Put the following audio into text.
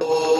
Oh.